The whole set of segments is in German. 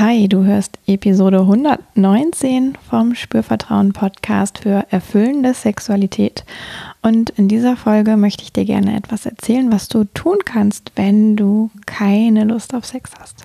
Hi, du hörst Episode 119 vom Spürvertrauen Podcast für erfüllende Sexualität. Und in dieser Folge möchte ich dir gerne etwas erzählen, was du tun kannst, wenn du keine Lust auf Sex hast.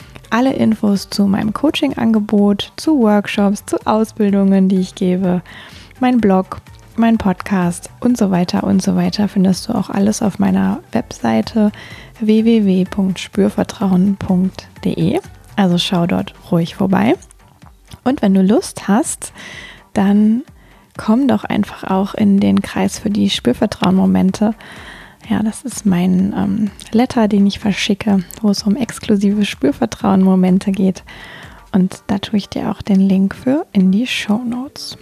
alle Infos zu meinem Coaching-Angebot, zu Workshops, zu Ausbildungen, die ich gebe, mein Blog, mein Podcast und so weiter und so weiter findest du auch alles auf meiner Webseite www.spürvertrauen.de. Also schau dort ruhig vorbei. Und wenn du Lust hast, dann komm doch einfach auch in den Kreis für die Spürvertrauen-Momente ja, das ist mein ähm, Letter, den ich verschicke, wo es um exklusive Spürvertrauen-Momente geht. Und da tue ich dir auch den Link für in die Show Notes.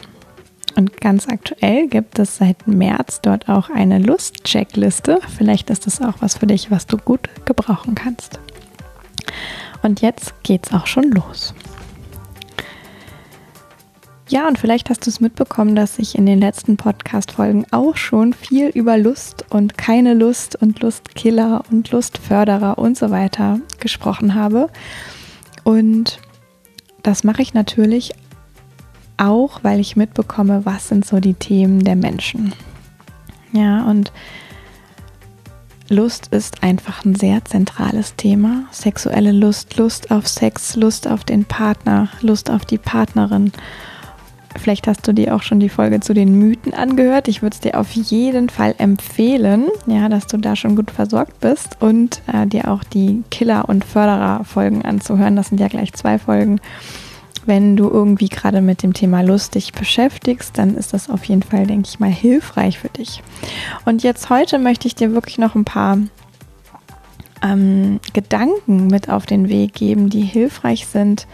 Und ganz aktuell gibt es seit März dort auch eine Lust-Checkliste. Vielleicht ist das auch was für dich, was du gut gebrauchen kannst. Und jetzt geht's auch schon los. Ja, und vielleicht hast du es mitbekommen, dass ich in den letzten Podcast-Folgen auch schon viel über Lust und keine Lust und Lustkiller und Lustförderer und so weiter gesprochen habe. Und das mache ich natürlich auch, weil ich mitbekomme, was sind so die Themen der Menschen. Ja, und Lust ist einfach ein sehr zentrales Thema. Sexuelle Lust, Lust auf Sex, Lust auf den Partner, Lust auf die Partnerin. Vielleicht hast du dir auch schon die Folge zu den Mythen angehört. Ich würde es dir auf jeden Fall empfehlen, ja, dass du da schon gut versorgt bist und äh, dir auch die Killer- und Förderer-Folgen anzuhören. Das sind ja gleich zwei Folgen. Wenn du irgendwie gerade mit dem Thema lustig beschäftigst, dann ist das auf jeden Fall, denke ich mal, hilfreich für dich. Und jetzt heute möchte ich dir wirklich noch ein paar ähm, Gedanken mit auf den Weg geben, die hilfreich sind,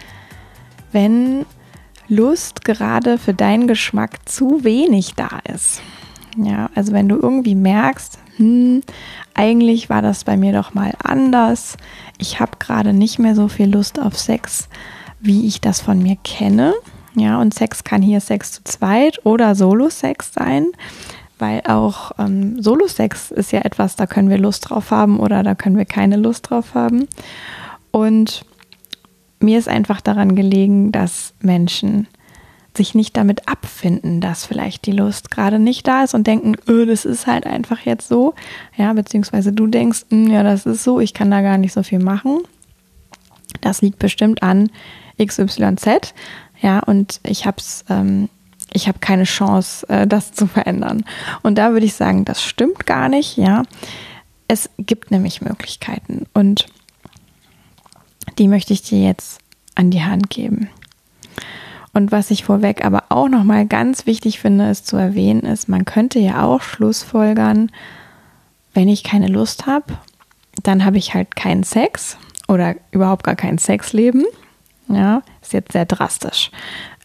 wenn Lust gerade für deinen Geschmack zu wenig da ist. Ja, also wenn du irgendwie merkst, hm, eigentlich war das bei mir doch mal anders. Ich habe gerade nicht mehr so viel Lust auf Sex, wie ich das von mir kenne. Ja, und Sex kann hier Sex zu zweit oder Solo-Sex sein, weil auch ähm, Solo-Sex ist ja etwas, da können wir Lust drauf haben oder da können wir keine Lust drauf haben. Und mir ist einfach daran gelegen, dass Menschen sich nicht damit abfinden, dass vielleicht die Lust gerade nicht da ist und denken, öh, das ist halt einfach jetzt so. Ja, beziehungsweise du denkst, hm, ja, das ist so, ich kann da gar nicht so viel machen. Das liegt bestimmt an XYZ. Ja, und ich habe es, ähm, ich habe keine Chance, äh, das zu verändern. Und da würde ich sagen, das stimmt gar nicht. Ja, es gibt nämlich Möglichkeiten und die möchte ich dir jetzt an die Hand geben. Und was ich vorweg aber auch nochmal ganz wichtig finde, ist zu erwähnen, ist, man könnte ja auch Schlussfolgern, wenn ich keine Lust habe, dann habe ich halt keinen Sex oder überhaupt gar kein Sexleben. Ja, ist jetzt sehr drastisch.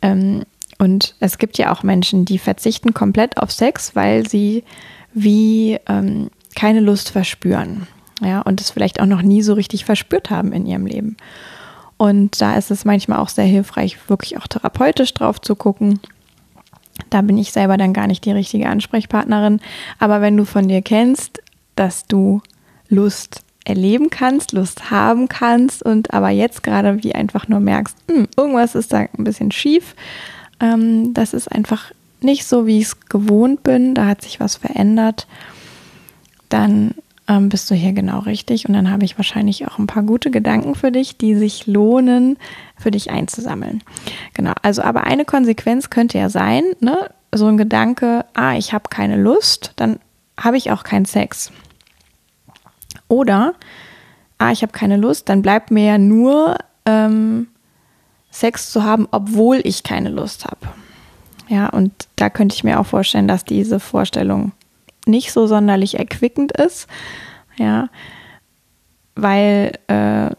Ähm, und es gibt ja auch Menschen, die verzichten komplett auf Sex, weil sie wie ähm, keine Lust verspüren. Ja, und es vielleicht auch noch nie so richtig verspürt haben in ihrem Leben. Und da ist es manchmal auch sehr hilfreich, wirklich auch therapeutisch drauf zu gucken. Da bin ich selber dann gar nicht die richtige Ansprechpartnerin. Aber wenn du von dir kennst, dass du Lust erleben kannst, Lust haben kannst und aber jetzt gerade wie einfach nur merkst, hm, irgendwas ist da ein bisschen schief, ähm, das ist einfach nicht so, wie ich es gewohnt bin, da hat sich was verändert, dann ähm, bist du hier genau richtig. Und dann habe ich wahrscheinlich auch ein paar gute Gedanken für dich, die sich lohnen, für dich einzusammeln. Genau, also aber eine Konsequenz könnte ja sein, ne, so ein Gedanke, ah, ich habe keine Lust, dann habe ich auch keinen Sex. Oder, ah, ich habe keine Lust, dann bleibt mir ja nur ähm, Sex zu haben, obwohl ich keine Lust habe. Ja, und da könnte ich mir auch vorstellen, dass diese Vorstellung nicht so sonderlich erquickend ist. Ja, weil äh,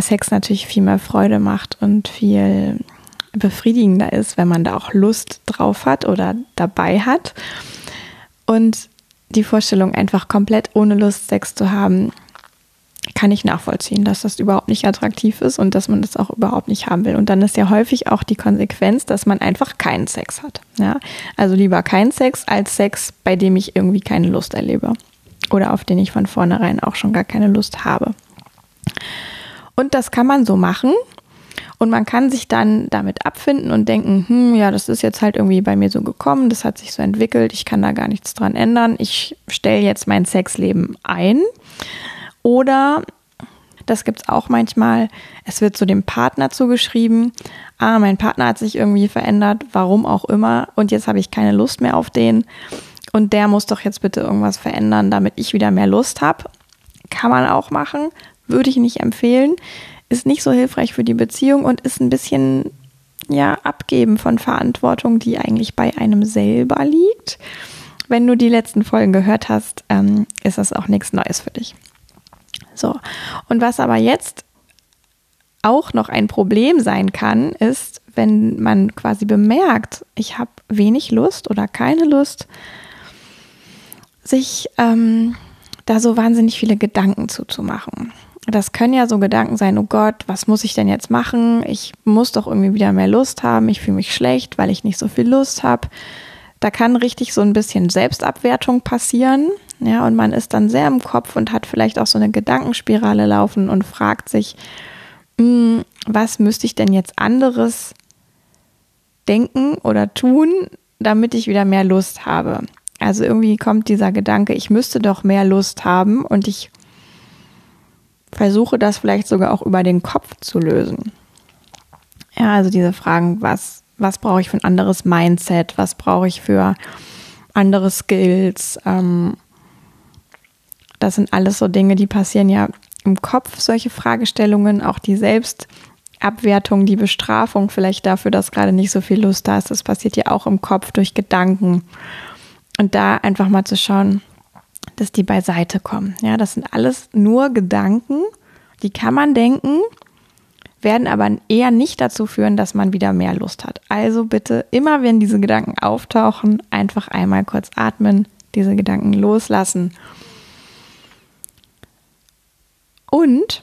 Sex natürlich viel mehr Freude macht und viel befriedigender ist, wenn man da auch Lust drauf hat oder dabei hat. Und die Vorstellung, einfach komplett ohne Lust Sex zu haben, kann ich nachvollziehen, dass das überhaupt nicht attraktiv ist und dass man das auch überhaupt nicht haben will. Und dann ist ja häufig auch die Konsequenz, dass man einfach keinen Sex hat. Ja? Also lieber keinen Sex als Sex, bei dem ich irgendwie keine Lust erlebe oder auf den ich von vornherein auch schon gar keine Lust habe. Und das kann man so machen. Und man kann sich dann damit abfinden und denken, hm, ja, das ist jetzt halt irgendwie bei mir so gekommen, das hat sich so entwickelt, ich kann da gar nichts dran ändern. Ich stelle jetzt mein Sexleben ein. Oder, das gibt es auch manchmal, es wird zu dem Partner zugeschrieben, ah, mein Partner hat sich irgendwie verändert, warum auch immer, und jetzt habe ich keine Lust mehr auf den. Und der muss doch jetzt bitte irgendwas verändern, damit ich wieder mehr Lust habe. Kann man auch machen, würde ich nicht empfehlen ist nicht so hilfreich für die Beziehung und ist ein bisschen ja abgeben von Verantwortung, die eigentlich bei einem selber liegt. Wenn du die letzten Folgen gehört hast, ähm, ist das auch nichts Neues für dich. So, und was aber jetzt auch noch ein Problem sein kann, ist, wenn man quasi bemerkt, ich habe wenig Lust oder keine Lust, sich ähm, da so wahnsinnig viele Gedanken zuzumachen das können ja so Gedanken sein, oh Gott, was muss ich denn jetzt machen? Ich muss doch irgendwie wieder mehr Lust haben. Ich fühle mich schlecht, weil ich nicht so viel Lust habe. Da kann richtig so ein bisschen Selbstabwertung passieren. Ja, und man ist dann sehr im Kopf und hat vielleicht auch so eine Gedankenspirale laufen und fragt sich, hm, was müsste ich denn jetzt anderes denken oder tun, damit ich wieder mehr Lust habe? Also irgendwie kommt dieser Gedanke, ich müsste doch mehr Lust haben und ich versuche das vielleicht sogar auch über den Kopf zu lösen. Ja, also diese Fragen, was, was brauche ich für ein anderes Mindset, was brauche ich für andere Skills. Ähm, das sind alles so Dinge, die passieren ja im Kopf, solche Fragestellungen, auch die Selbstabwertung, die Bestrafung vielleicht dafür, dass gerade nicht so viel Lust da ist. Das passiert ja auch im Kopf durch Gedanken. Und da einfach mal zu schauen, dass die beiseite kommen. Ja, das sind alles nur Gedanken, die kann man denken, werden aber eher nicht dazu führen, dass man wieder mehr Lust hat. Also bitte immer, wenn diese Gedanken auftauchen, einfach einmal kurz atmen, diese Gedanken loslassen. Und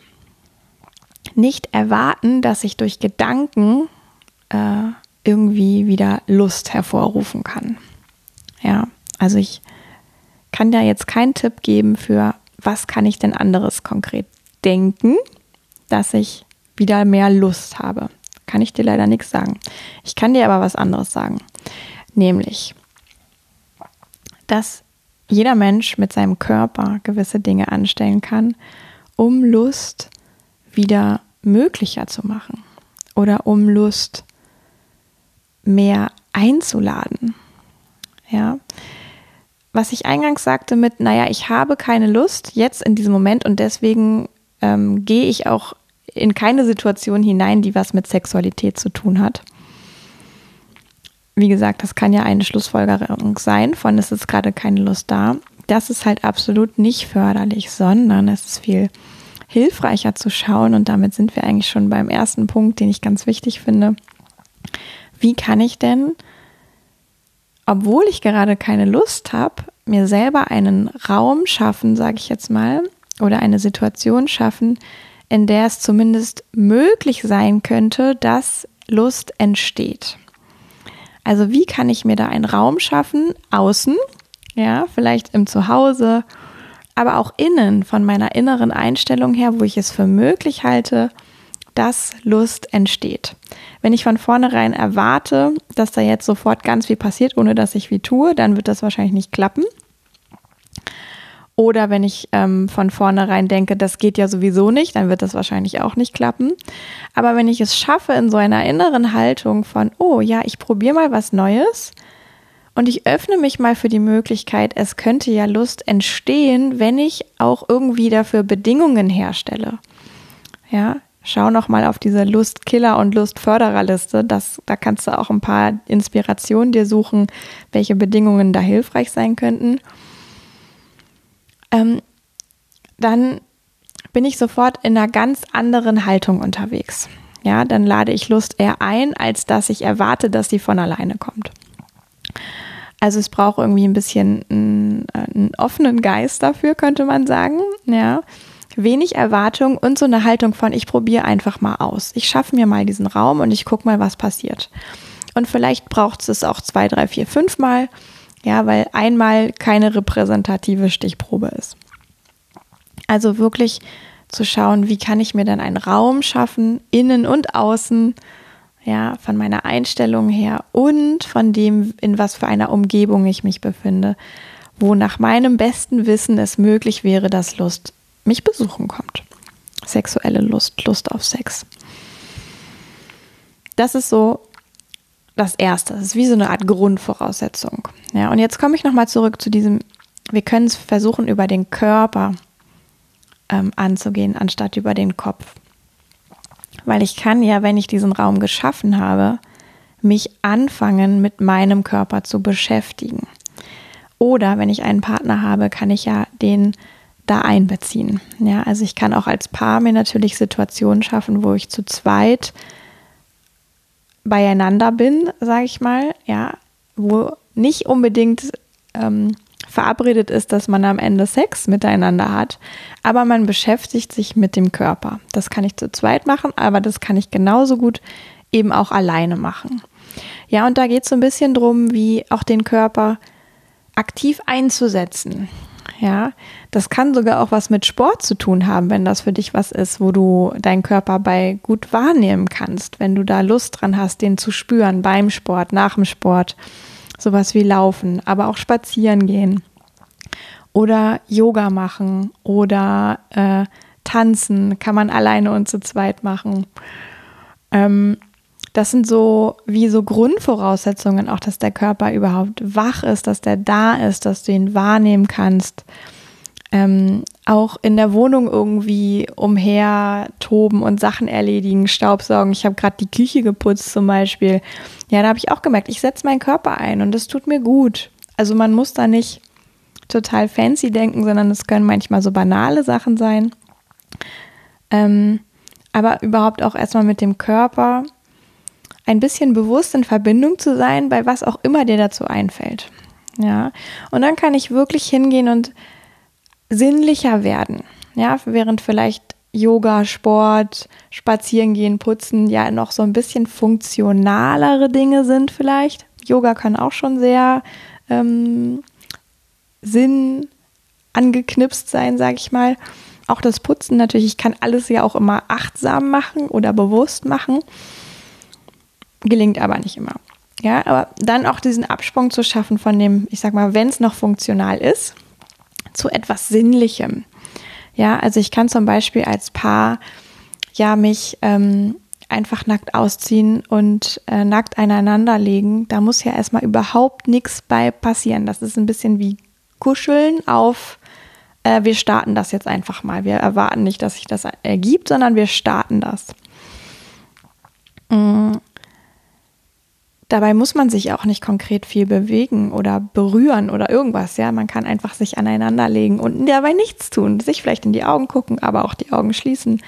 nicht erwarten, dass ich durch Gedanken äh, irgendwie wieder Lust hervorrufen kann. Ja, also ich kann da jetzt keinen Tipp geben für, was kann ich denn anderes konkret denken, dass ich wieder mehr Lust habe. Kann ich dir leider nichts sagen. Ich kann dir aber was anderes sagen. Nämlich, dass jeder Mensch mit seinem Körper gewisse Dinge anstellen kann, um Lust wieder möglicher zu machen oder um Lust mehr einzuladen. Ja, was ich eingangs sagte mit, naja, ich habe keine Lust jetzt in diesem Moment und deswegen ähm, gehe ich auch in keine Situation hinein, die was mit Sexualität zu tun hat. Wie gesagt, das kann ja eine Schlussfolgerung sein, von es ist gerade keine Lust da. Das ist halt absolut nicht förderlich, sondern es ist viel hilfreicher zu schauen und damit sind wir eigentlich schon beim ersten Punkt, den ich ganz wichtig finde. Wie kann ich denn obwohl ich gerade keine Lust habe, mir selber einen Raum schaffen, sage ich jetzt mal, oder eine Situation schaffen, in der es zumindest möglich sein könnte, dass Lust entsteht. Also wie kann ich mir da einen Raum schaffen, außen, ja, vielleicht im Zuhause, aber auch innen, von meiner inneren Einstellung her, wo ich es für möglich halte, dass Lust entsteht. Wenn ich von vornherein erwarte, dass da jetzt sofort ganz viel passiert, ohne dass ich wie tue, dann wird das wahrscheinlich nicht klappen. Oder wenn ich ähm, von vornherein denke, das geht ja sowieso nicht, dann wird das wahrscheinlich auch nicht klappen. Aber wenn ich es schaffe, in so einer inneren Haltung von, oh ja, ich probiere mal was Neues und ich öffne mich mal für die Möglichkeit, es könnte ja Lust entstehen, wenn ich auch irgendwie dafür Bedingungen herstelle. Ja, schau noch mal auf diese Lustkiller und Lustfördererliste. Das, da kannst du auch ein paar Inspirationen dir suchen, welche Bedingungen da hilfreich sein könnten. ähm, dann bin ich sofort in einer ganz anderen Haltung unterwegs. Ja, dann lade ich Lust eher ein, als dass ich erwarte, dass sie von alleine kommt. Also es braucht irgendwie ein bisschen einen, einen offenen Geist dafür, könnte man sagen. Ja, wenig Erwartung und so eine Haltung von, ich probiere einfach mal aus. Ich schaffe mir mal diesen Raum und ich gucke mal, was passiert. Und vielleicht braucht es auch zwei, drei, vier, fünf Mal, ja, weil einmal keine repräsentative Stichprobe ist. Also wirklich zu schauen, wie kann ich mir dann einen Raum schaffen, innen und außen, ja, von meiner Einstellung her und von dem, in was für einer Umgebung ich mich befinde, wo nach meinem besten Wissen es möglich wäre, dass Lust mich besuchen kommt. Sexuelle Lust, Lust auf Sex. Das ist so das Erste. Das ist wie so eine Art Grundvoraussetzung. Ja, und jetzt komme ich nochmal zurück zu diesem, wir können es versuchen, über den Körper ähm, anzugehen, anstatt über den Kopf. Weil ich kann ja, wenn ich diesen Raum geschaffen habe, mich anfangen, mit meinem Körper zu beschäftigen. Oder wenn ich einen Partner habe, kann ich ja den da einbeziehen. Ja, also ich kann auch als Paar mir natürlich Situationen schaffen, wo ich zu zweit beieinander bin, sage ich mal, ja, wo nicht unbedingt ähm, verabredet ist, dass man am Ende Sex miteinander hat, aber man beschäftigt sich mit dem Körper. Das kann ich zu zweit machen, aber das kann ich genauso gut eben auch alleine machen. Ja, und da geht es so ein bisschen drum, wie auch den Körper aktiv einzusetzen. Ja, das kann sogar auch was mit Sport zu tun haben, wenn das für dich was ist, wo du deinen Körper bei gut wahrnehmen kannst, wenn du da Lust dran hast, den zu spüren beim Sport, nach dem Sport, sowas wie Laufen, aber auch spazieren gehen oder Yoga machen oder äh, tanzen, kann man alleine und zu zweit machen. Ähm, das sind so wie so Grundvoraussetzungen, auch dass der Körper überhaupt wach ist, dass der da ist, dass du ihn wahrnehmen kannst. Ähm, auch in der Wohnung irgendwie umher toben und Sachen erledigen, Staubsaugen. Ich habe gerade die Küche geputzt zum Beispiel. Ja, da habe ich auch gemerkt, ich setze meinen Körper ein und das tut mir gut. Also man muss da nicht total fancy denken, sondern es können manchmal so banale Sachen sein. Ähm, aber überhaupt auch erstmal mit dem Körper ein bisschen bewusst in Verbindung zu sein, bei was auch immer dir dazu einfällt. Ja, und dann kann ich wirklich hingehen und sinnlicher werden. Ja, während vielleicht Yoga, Sport, Spazierengehen, Putzen ja noch so ein bisschen funktionalere Dinge sind vielleicht. Yoga kann auch schon sehr ähm, Sinn angeknipst sein, sage ich mal. Auch das Putzen natürlich, ich kann alles ja auch immer achtsam machen oder bewusst machen gelingt aber nicht immer. Ja, aber dann auch diesen Absprung zu schaffen von dem, ich sag mal, wenn es noch funktional ist, zu etwas Sinnlichem. Ja, also ich kann zum Beispiel als Paar ja mich ähm, einfach nackt ausziehen und äh, nackt einander legen. Da muss ja erstmal überhaupt nichts bei passieren. Das ist ein bisschen wie Kuscheln auf, äh, wir starten das jetzt einfach mal. Wir erwarten nicht, dass sich das ergibt, sondern wir starten das. Mm. Dabei muss man sich auch nicht konkret viel bewegen oder berühren oder irgendwas, ja. Man kann einfach sich aneinander legen und dabei nichts tun. Sich vielleicht in die Augen gucken, aber auch die Augen schließen,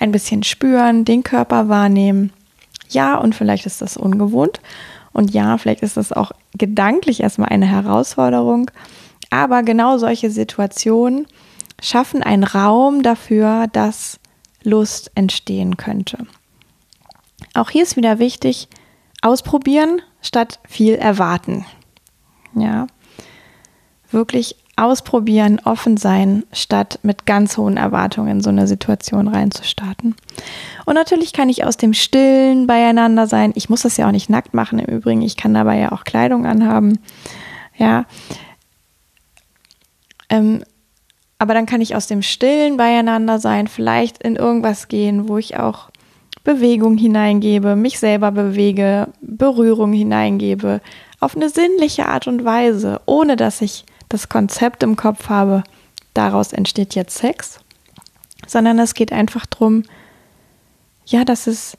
ein bisschen spüren, den Körper wahrnehmen. Ja, und vielleicht ist das ungewohnt. Und ja, vielleicht ist das auch gedanklich erstmal eine Herausforderung. Aber genau solche Situationen schaffen einen Raum dafür, dass Lust entstehen könnte. Auch hier ist wieder wichtig, ausprobieren statt viel erwarten. Ja, wirklich ausprobieren, offen sein, statt mit ganz hohen Erwartungen in so eine Situation reinzustarten. Und natürlich kann ich aus dem Stillen beieinander sein. Ich muss das ja auch nicht nackt machen im Übrigen. Ich kann dabei ja auch Kleidung anhaben. Ja. Ähm, aber dann kann ich aus dem Stillen beieinander sein, vielleicht in irgendwas gehen, wo ich auch Bewegung hineingebe, mich selber bewege, Berührung hineingebe, auf eine sinnliche Art und Weise, ohne dass ich das Konzept im Kopf habe, daraus entsteht jetzt Sex, sondern es geht einfach darum, ja, dass es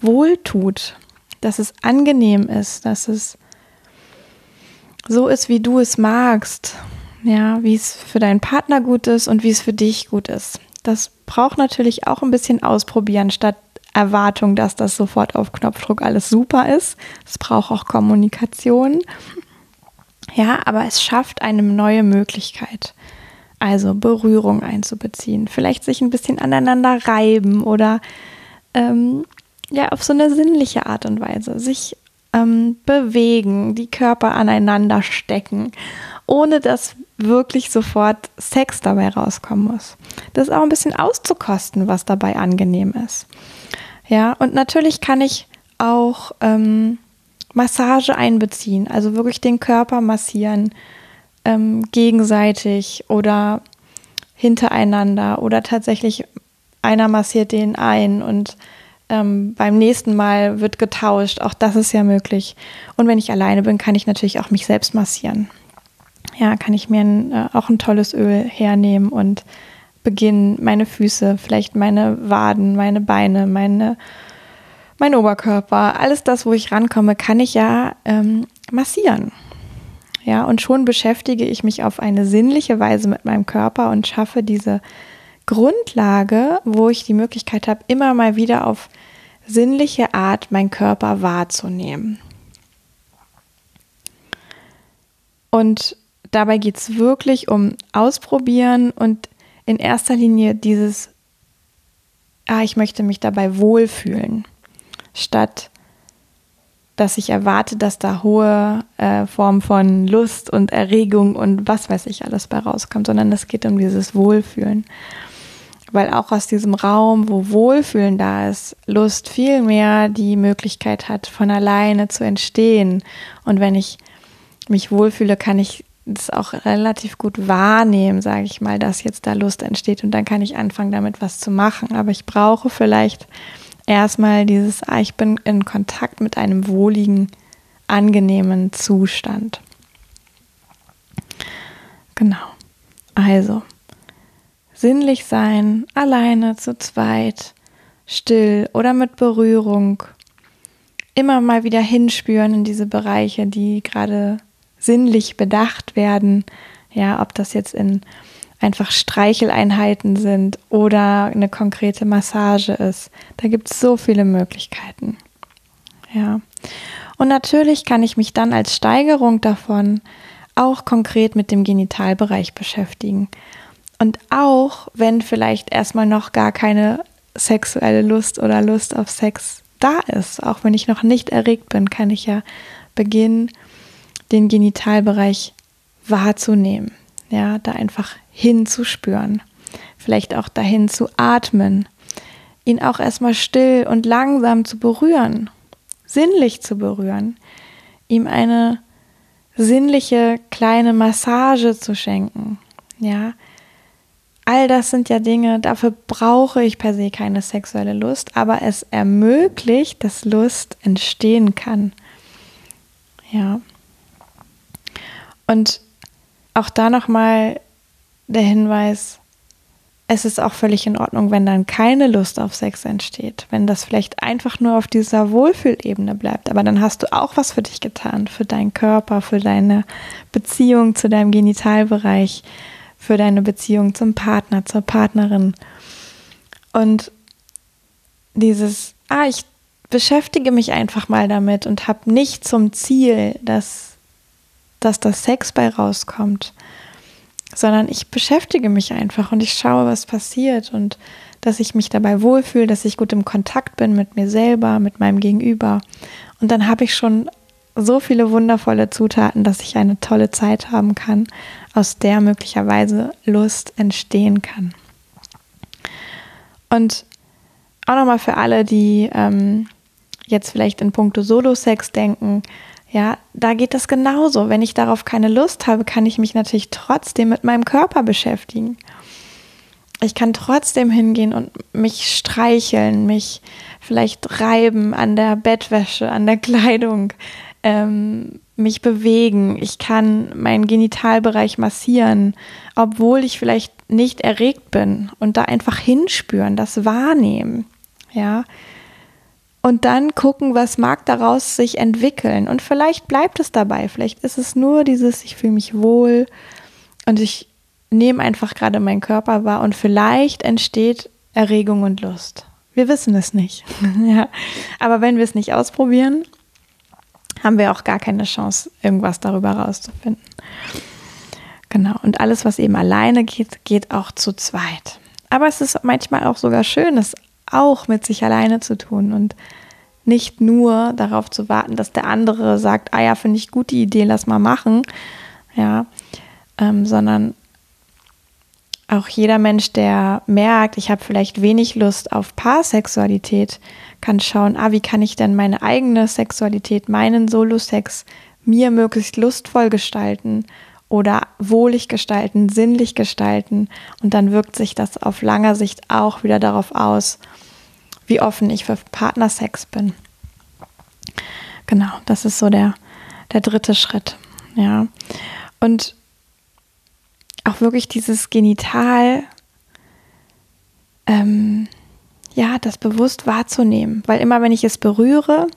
wohl tut, dass es angenehm ist, dass es so ist, wie du es magst. Ja, wie es für deinen Partner gut ist und wie es für dich gut ist. Das braucht natürlich auch ein bisschen ausprobieren, statt Erwartung, dass das sofort auf Knopfdruck alles super ist. Es braucht auch Kommunikation. Ja, aber es schafft eine neue Möglichkeit. Also Berührung einzubeziehen, vielleicht sich ein bisschen aneinander reiben oder ähm, ja, auf so eine sinnliche Art und Weise sich ähm, bewegen, die Körper aneinander stecken, ohne dass wirklich sofort Sex dabei rauskommen muss. Das ist auch ein bisschen auszukosten, was dabei angenehm ist. Ja, und natürlich kann ich auch ähm, Massage einbeziehen, also wirklich den Körper massieren, ähm, gegenseitig oder hintereinander oder tatsächlich einer massiert den ein und ähm, beim nächsten Mal wird getauscht. Auch das ist ja möglich. Und wenn ich alleine bin, kann ich natürlich auch mich selbst massieren. Ja, kann ich mir ein, äh, auch ein tolles Öl hernehmen und beginnen, meine Füße, vielleicht meine Waden, meine Beine, meine, mein Oberkörper, alles das, wo ich rankomme, kann ich ja ähm, massieren. Ja, und schon beschäftige ich mich auf eine sinnliche Weise mit meinem Körper und schaffe diese Grundlage, wo ich die Möglichkeit habe, immer mal wieder auf sinnliche Art meinen Körper wahrzunehmen. Und dabei geht es wirklich um Ausprobieren und in erster Linie dieses, ah, ich möchte mich dabei wohlfühlen, statt dass ich erwarte, dass da hohe äh, Form von Lust und Erregung und was weiß ich alles bei rauskommt, sondern es geht um dieses Wohlfühlen. Weil auch aus diesem Raum, wo Wohlfühlen da ist, Lust viel mehr die Möglichkeit hat, von alleine zu entstehen. Und wenn ich mich wohlfühle, kann ich das auch relativ gut wahrnehmen, sage ich mal, dass jetzt da Lust entsteht und dann kann ich anfangen, damit was zu machen. Aber ich brauche vielleicht erstmal dieses, ah, ich bin in Kontakt mit einem wohligen, angenehmen Zustand. Genau. Also, sinnlich sein, alleine, zu zweit, still oder mit Berührung. Immer mal wieder hinspüren in diese Bereiche, die gerade sinnlich bedacht werden. Ja, ob das jetzt in einfach Streicheleinheiten sind oder eine konkrete Massage ist. Da gibt es so viele Möglichkeiten. Ja. Und natürlich kann ich mich dann als Steigerung davon auch konkret mit dem Genitalbereich beschäftigen. Und auch wenn vielleicht erstmal noch gar keine sexuelle Lust oder Lust auf Sex da ist, auch wenn ich noch nicht erregt bin, kann ich ja beginnen, den Genitalbereich wahrzunehmen. Ja, da einfach hinzuspüren. Vielleicht auch dahin zu atmen. Ihn auch erstmal still und langsam zu berühren. Sinnlich zu berühren. Ihm eine sinnliche kleine Massage zu schenken. Ja, all das sind ja Dinge, dafür brauche ich per se keine sexuelle Lust, aber es ermöglicht, dass Lust entstehen kann. Ja. Und auch da nochmal der Hinweis, es ist auch völlig in Ordnung, wenn dann keine Lust auf Sex entsteht, wenn das vielleicht einfach nur auf dieser Wohlfühlebene bleibt. Aber dann hast du auch was für dich getan, für deinen Körper, für deine Beziehung zu deinem Genitalbereich, für deine Beziehung zum Partner, zur Partnerin. Und dieses, ah, ich beschäftige mich einfach mal damit und habe nicht zum Ziel, dass dass das Sex bei rauskommt, sondern ich beschäftige mich einfach und ich schaue, was passiert und dass ich mich dabei wohlfühle, dass ich gut im Kontakt bin mit mir selber, mit meinem Gegenüber. Und dann habe ich schon so viele wundervolle Zutaten, dass ich eine tolle Zeit haben kann, aus der möglicherweise Lust entstehen kann. Und auch nochmal für alle, die ähm, jetzt vielleicht in puncto Solo-Sex denken, ja, da geht das genauso. Wenn ich darauf keine Lust habe, kann ich mich natürlich trotzdem mit meinem Körper beschäftigen. Ich kann trotzdem hingehen und mich streicheln, mich vielleicht reiben an der Bettwäsche, an der Kleidung, ähm, mich bewegen. Ich kann meinen Genitalbereich massieren, obwohl ich vielleicht nicht erregt bin und da einfach hinspüren, das wahrnehmen. Ja, und dann gucken, was mag daraus sich entwickeln. Und vielleicht bleibt es dabei. Vielleicht ist es nur dieses, ich fühle mich wohl und ich nehme einfach gerade meinen Körper wahr und vielleicht entsteht Erregung und Lust. Wir wissen es nicht. ja. Aber wenn wir es nicht ausprobieren, haben wir auch gar keine Chance, irgendwas darüber rauszufinden. Genau. Und alles, was eben alleine geht, geht auch zu zweit. Aber es ist manchmal auch sogar schön, es auch mit sich alleine zu tun und nicht nur darauf zu warten, dass der andere sagt, ah ja, finde ich gut die Idee, lass mal machen, ja, ähm, sondern auch jeder Mensch, der merkt, ich habe vielleicht wenig Lust auf Paarsexualität, kann schauen, ah, wie kann ich denn meine eigene Sexualität, meinen Solo-Sex mir möglichst lustvoll gestalten oder wohlig gestalten, sinnlich gestalten. Und dann wirkt sich das auf langer Sicht auch wieder darauf aus, wie offen ich für Partnersex bin. Genau, das ist so der, der dritte Schritt. Ja. Und auch wirklich dieses Genital, ähm, ja, das bewusst wahrzunehmen. Weil immer, wenn ich es berühre,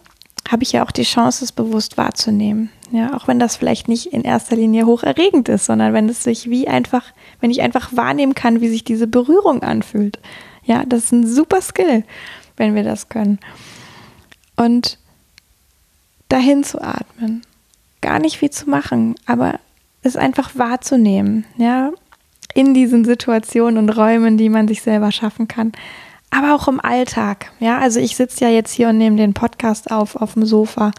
habe ich ja auch die Chance, es bewusst wahrzunehmen. Ja, auch wenn das vielleicht nicht in erster Linie hocherregend ist, sondern wenn es sich wie einfach, wenn ich einfach wahrnehmen kann, wie sich diese Berührung anfühlt. Ja, das ist ein super Skill, wenn wir das können. Und dahin zu atmen. Gar nicht viel zu machen, aber es einfach wahrzunehmen, ja, in diesen Situationen und Räumen, die man sich selber schaffen kann, aber auch im Alltag, ja, also ich sitze ja jetzt hier und nehme den Podcast auf auf dem Sofa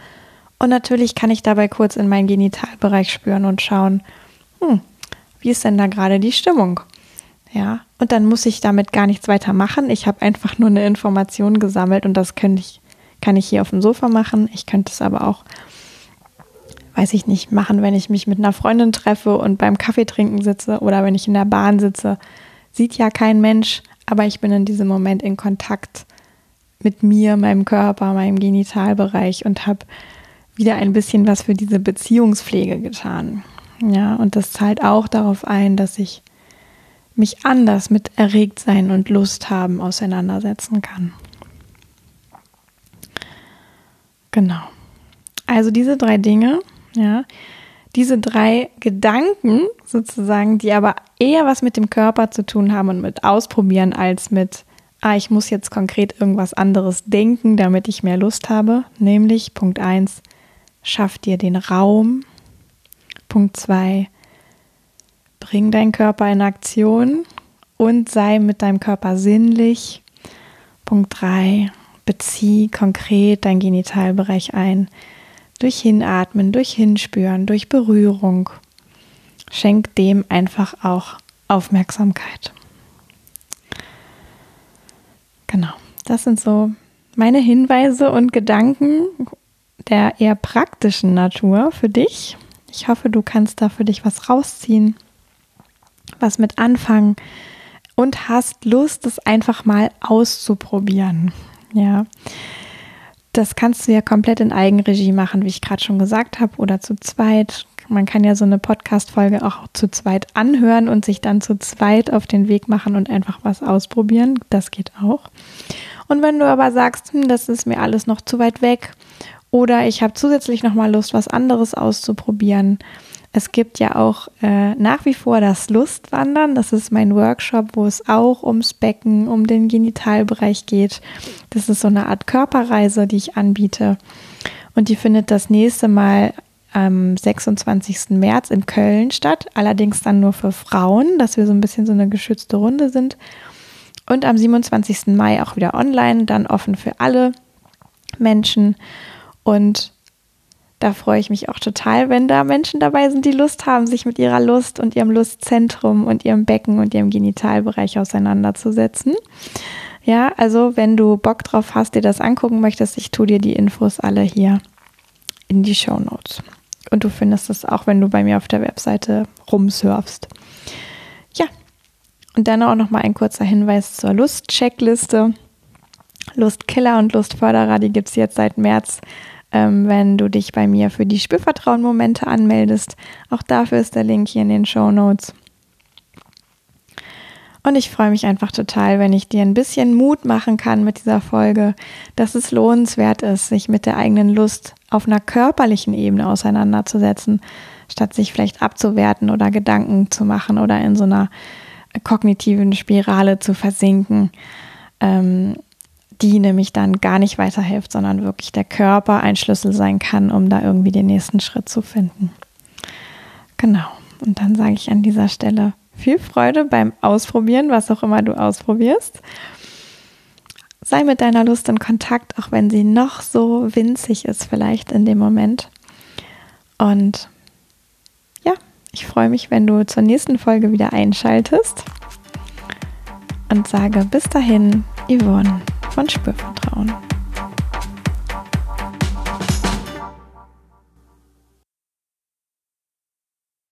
und natürlich kann ich dabei kurz in meinen Genitalbereich spüren und schauen, hm, wie ist denn da gerade die Stimmung? Ja, und dann muss ich damit gar nichts weiter machen. Ich habe einfach nur eine Information gesammelt und das könnte ich kann ich hier auf dem Sofa machen. Ich könnte es aber auch, weiß ich nicht, machen, wenn ich mich mit einer Freundin treffe und beim Kaffee trinken sitze oder wenn ich in der Bahn sitze. Sieht ja kein Mensch, aber ich bin in diesem Moment in Kontakt mit mir, meinem Körper, meinem Genitalbereich und habe wieder ein bisschen was für diese Beziehungspflege getan. Ja, und das zahlt auch darauf ein, dass ich mich anders mit Erregtsein und Lust haben auseinandersetzen kann. Genau. Also diese drei Dinge, ja, diese drei Gedanken sozusagen, die aber eher was mit dem Körper zu tun haben und mit Ausprobieren als mit, ah, ich muss jetzt konkret irgendwas anderes denken, damit ich mehr Lust habe. Nämlich Punkt 1, schaff dir den Raum. Punkt 2, bring deinen Körper in Aktion und sei mit deinem Körper sinnlich. Punkt 3, bezieh konkret dein Genitalbereich ein. Durch Hinatmen, durch Hinspüren, durch Berührung. Schenk dem einfach auch Aufmerksamkeit. Genau, das sind so meine Hinweise und Gedanken der eher praktischen Natur für dich. Ich hoffe, du kannst da für dich was rausziehen, was mit anfangen und hast Lust, es einfach mal auszuprobieren. Ja. Das kannst du ja komplett in Eigenregie machen, wie ich gerade schon gesagt habe, oder zu zweit. Man kann ja so eine Podcast-Folge auch zu zweit anhören und sich dann zu zweit auf den Weg machen und einfach was ausprobieren. Das geht auch. Und wenn du aber sagst, hm, das ist mir alles noch zu weit weg oder ich habe zusätzlich noch mal Lust, was anderes auszuprobieren, es gibt ja auch äh, nach wie vor das Lustwandern. Das ist mein Workshop, wo es auch ums Becken, um den Genitalbereich geht. Das ist so eine Art Körperreise, die ich anbiete. Und die findet das nächste Mal am 26. März in Köln statt. Allerdings dann nur für Frauen, dass wir so ein bisschen so eine geschützte Runde sind. Und am 27. Mai auch wieder online, dann offen für alle Menschen. Und da freue ich mich auch total, wenn da Menschen dabei sind, die Lust haben, sich mit ihrer Lust und ihrem Lustzentrum und ihrem Becken und ihrem Genitalbereich auseinanderzusetzen. Ja, also wenn du Bock drauf hast, dir das angucken möchtest, ich tue dir die Infos alle hier in die Show Notes. Und du findest es auch, wenn du bei mir auf der Webseite rumsurfst. Ja, und dann auch noch mal ein kurzer Hinweis zur Lustcheckliste. Lustkiller und Lustförderer, die gibt es jetzt seit März ähm, wenn du dich bei mir für die Spürvertrauen-Momente anmeldest. Auch dafür ist der Link hier in den Show Notes. Und ich freue mich einfach total, wenn ich dir ein bisschen Mut machen kann mit dieser Folge, dass es lohnenswert ist, sich mit der eigenen Lust auf einer körperlichen Ebene auseinanderzusetzen, statt sich vielleicht abzuwerten oder Gedanken zu machen oder in so einer kognitiven Spirale zu versinken, ähm, die nämlich dann gar nicht weiterhilft, sondern wirklich der Körper ein Schlüssel sein kann, um da irgendwie den nächsten Schritt zu finden. Genau. Und dann sage ich an dieser Stelle viel Freude beim Ausprobieren, was auch immer du ausprobierst. Sei mit deiner Lust in Kontakt, auch wenn sie noch so winzig ist, vielleicht in dem Moment. Und ja, ich freue mich, wenn du zur nächsten Folge wieder einschaltest und sage bis dahin, Yvonne von Spürvertrauen.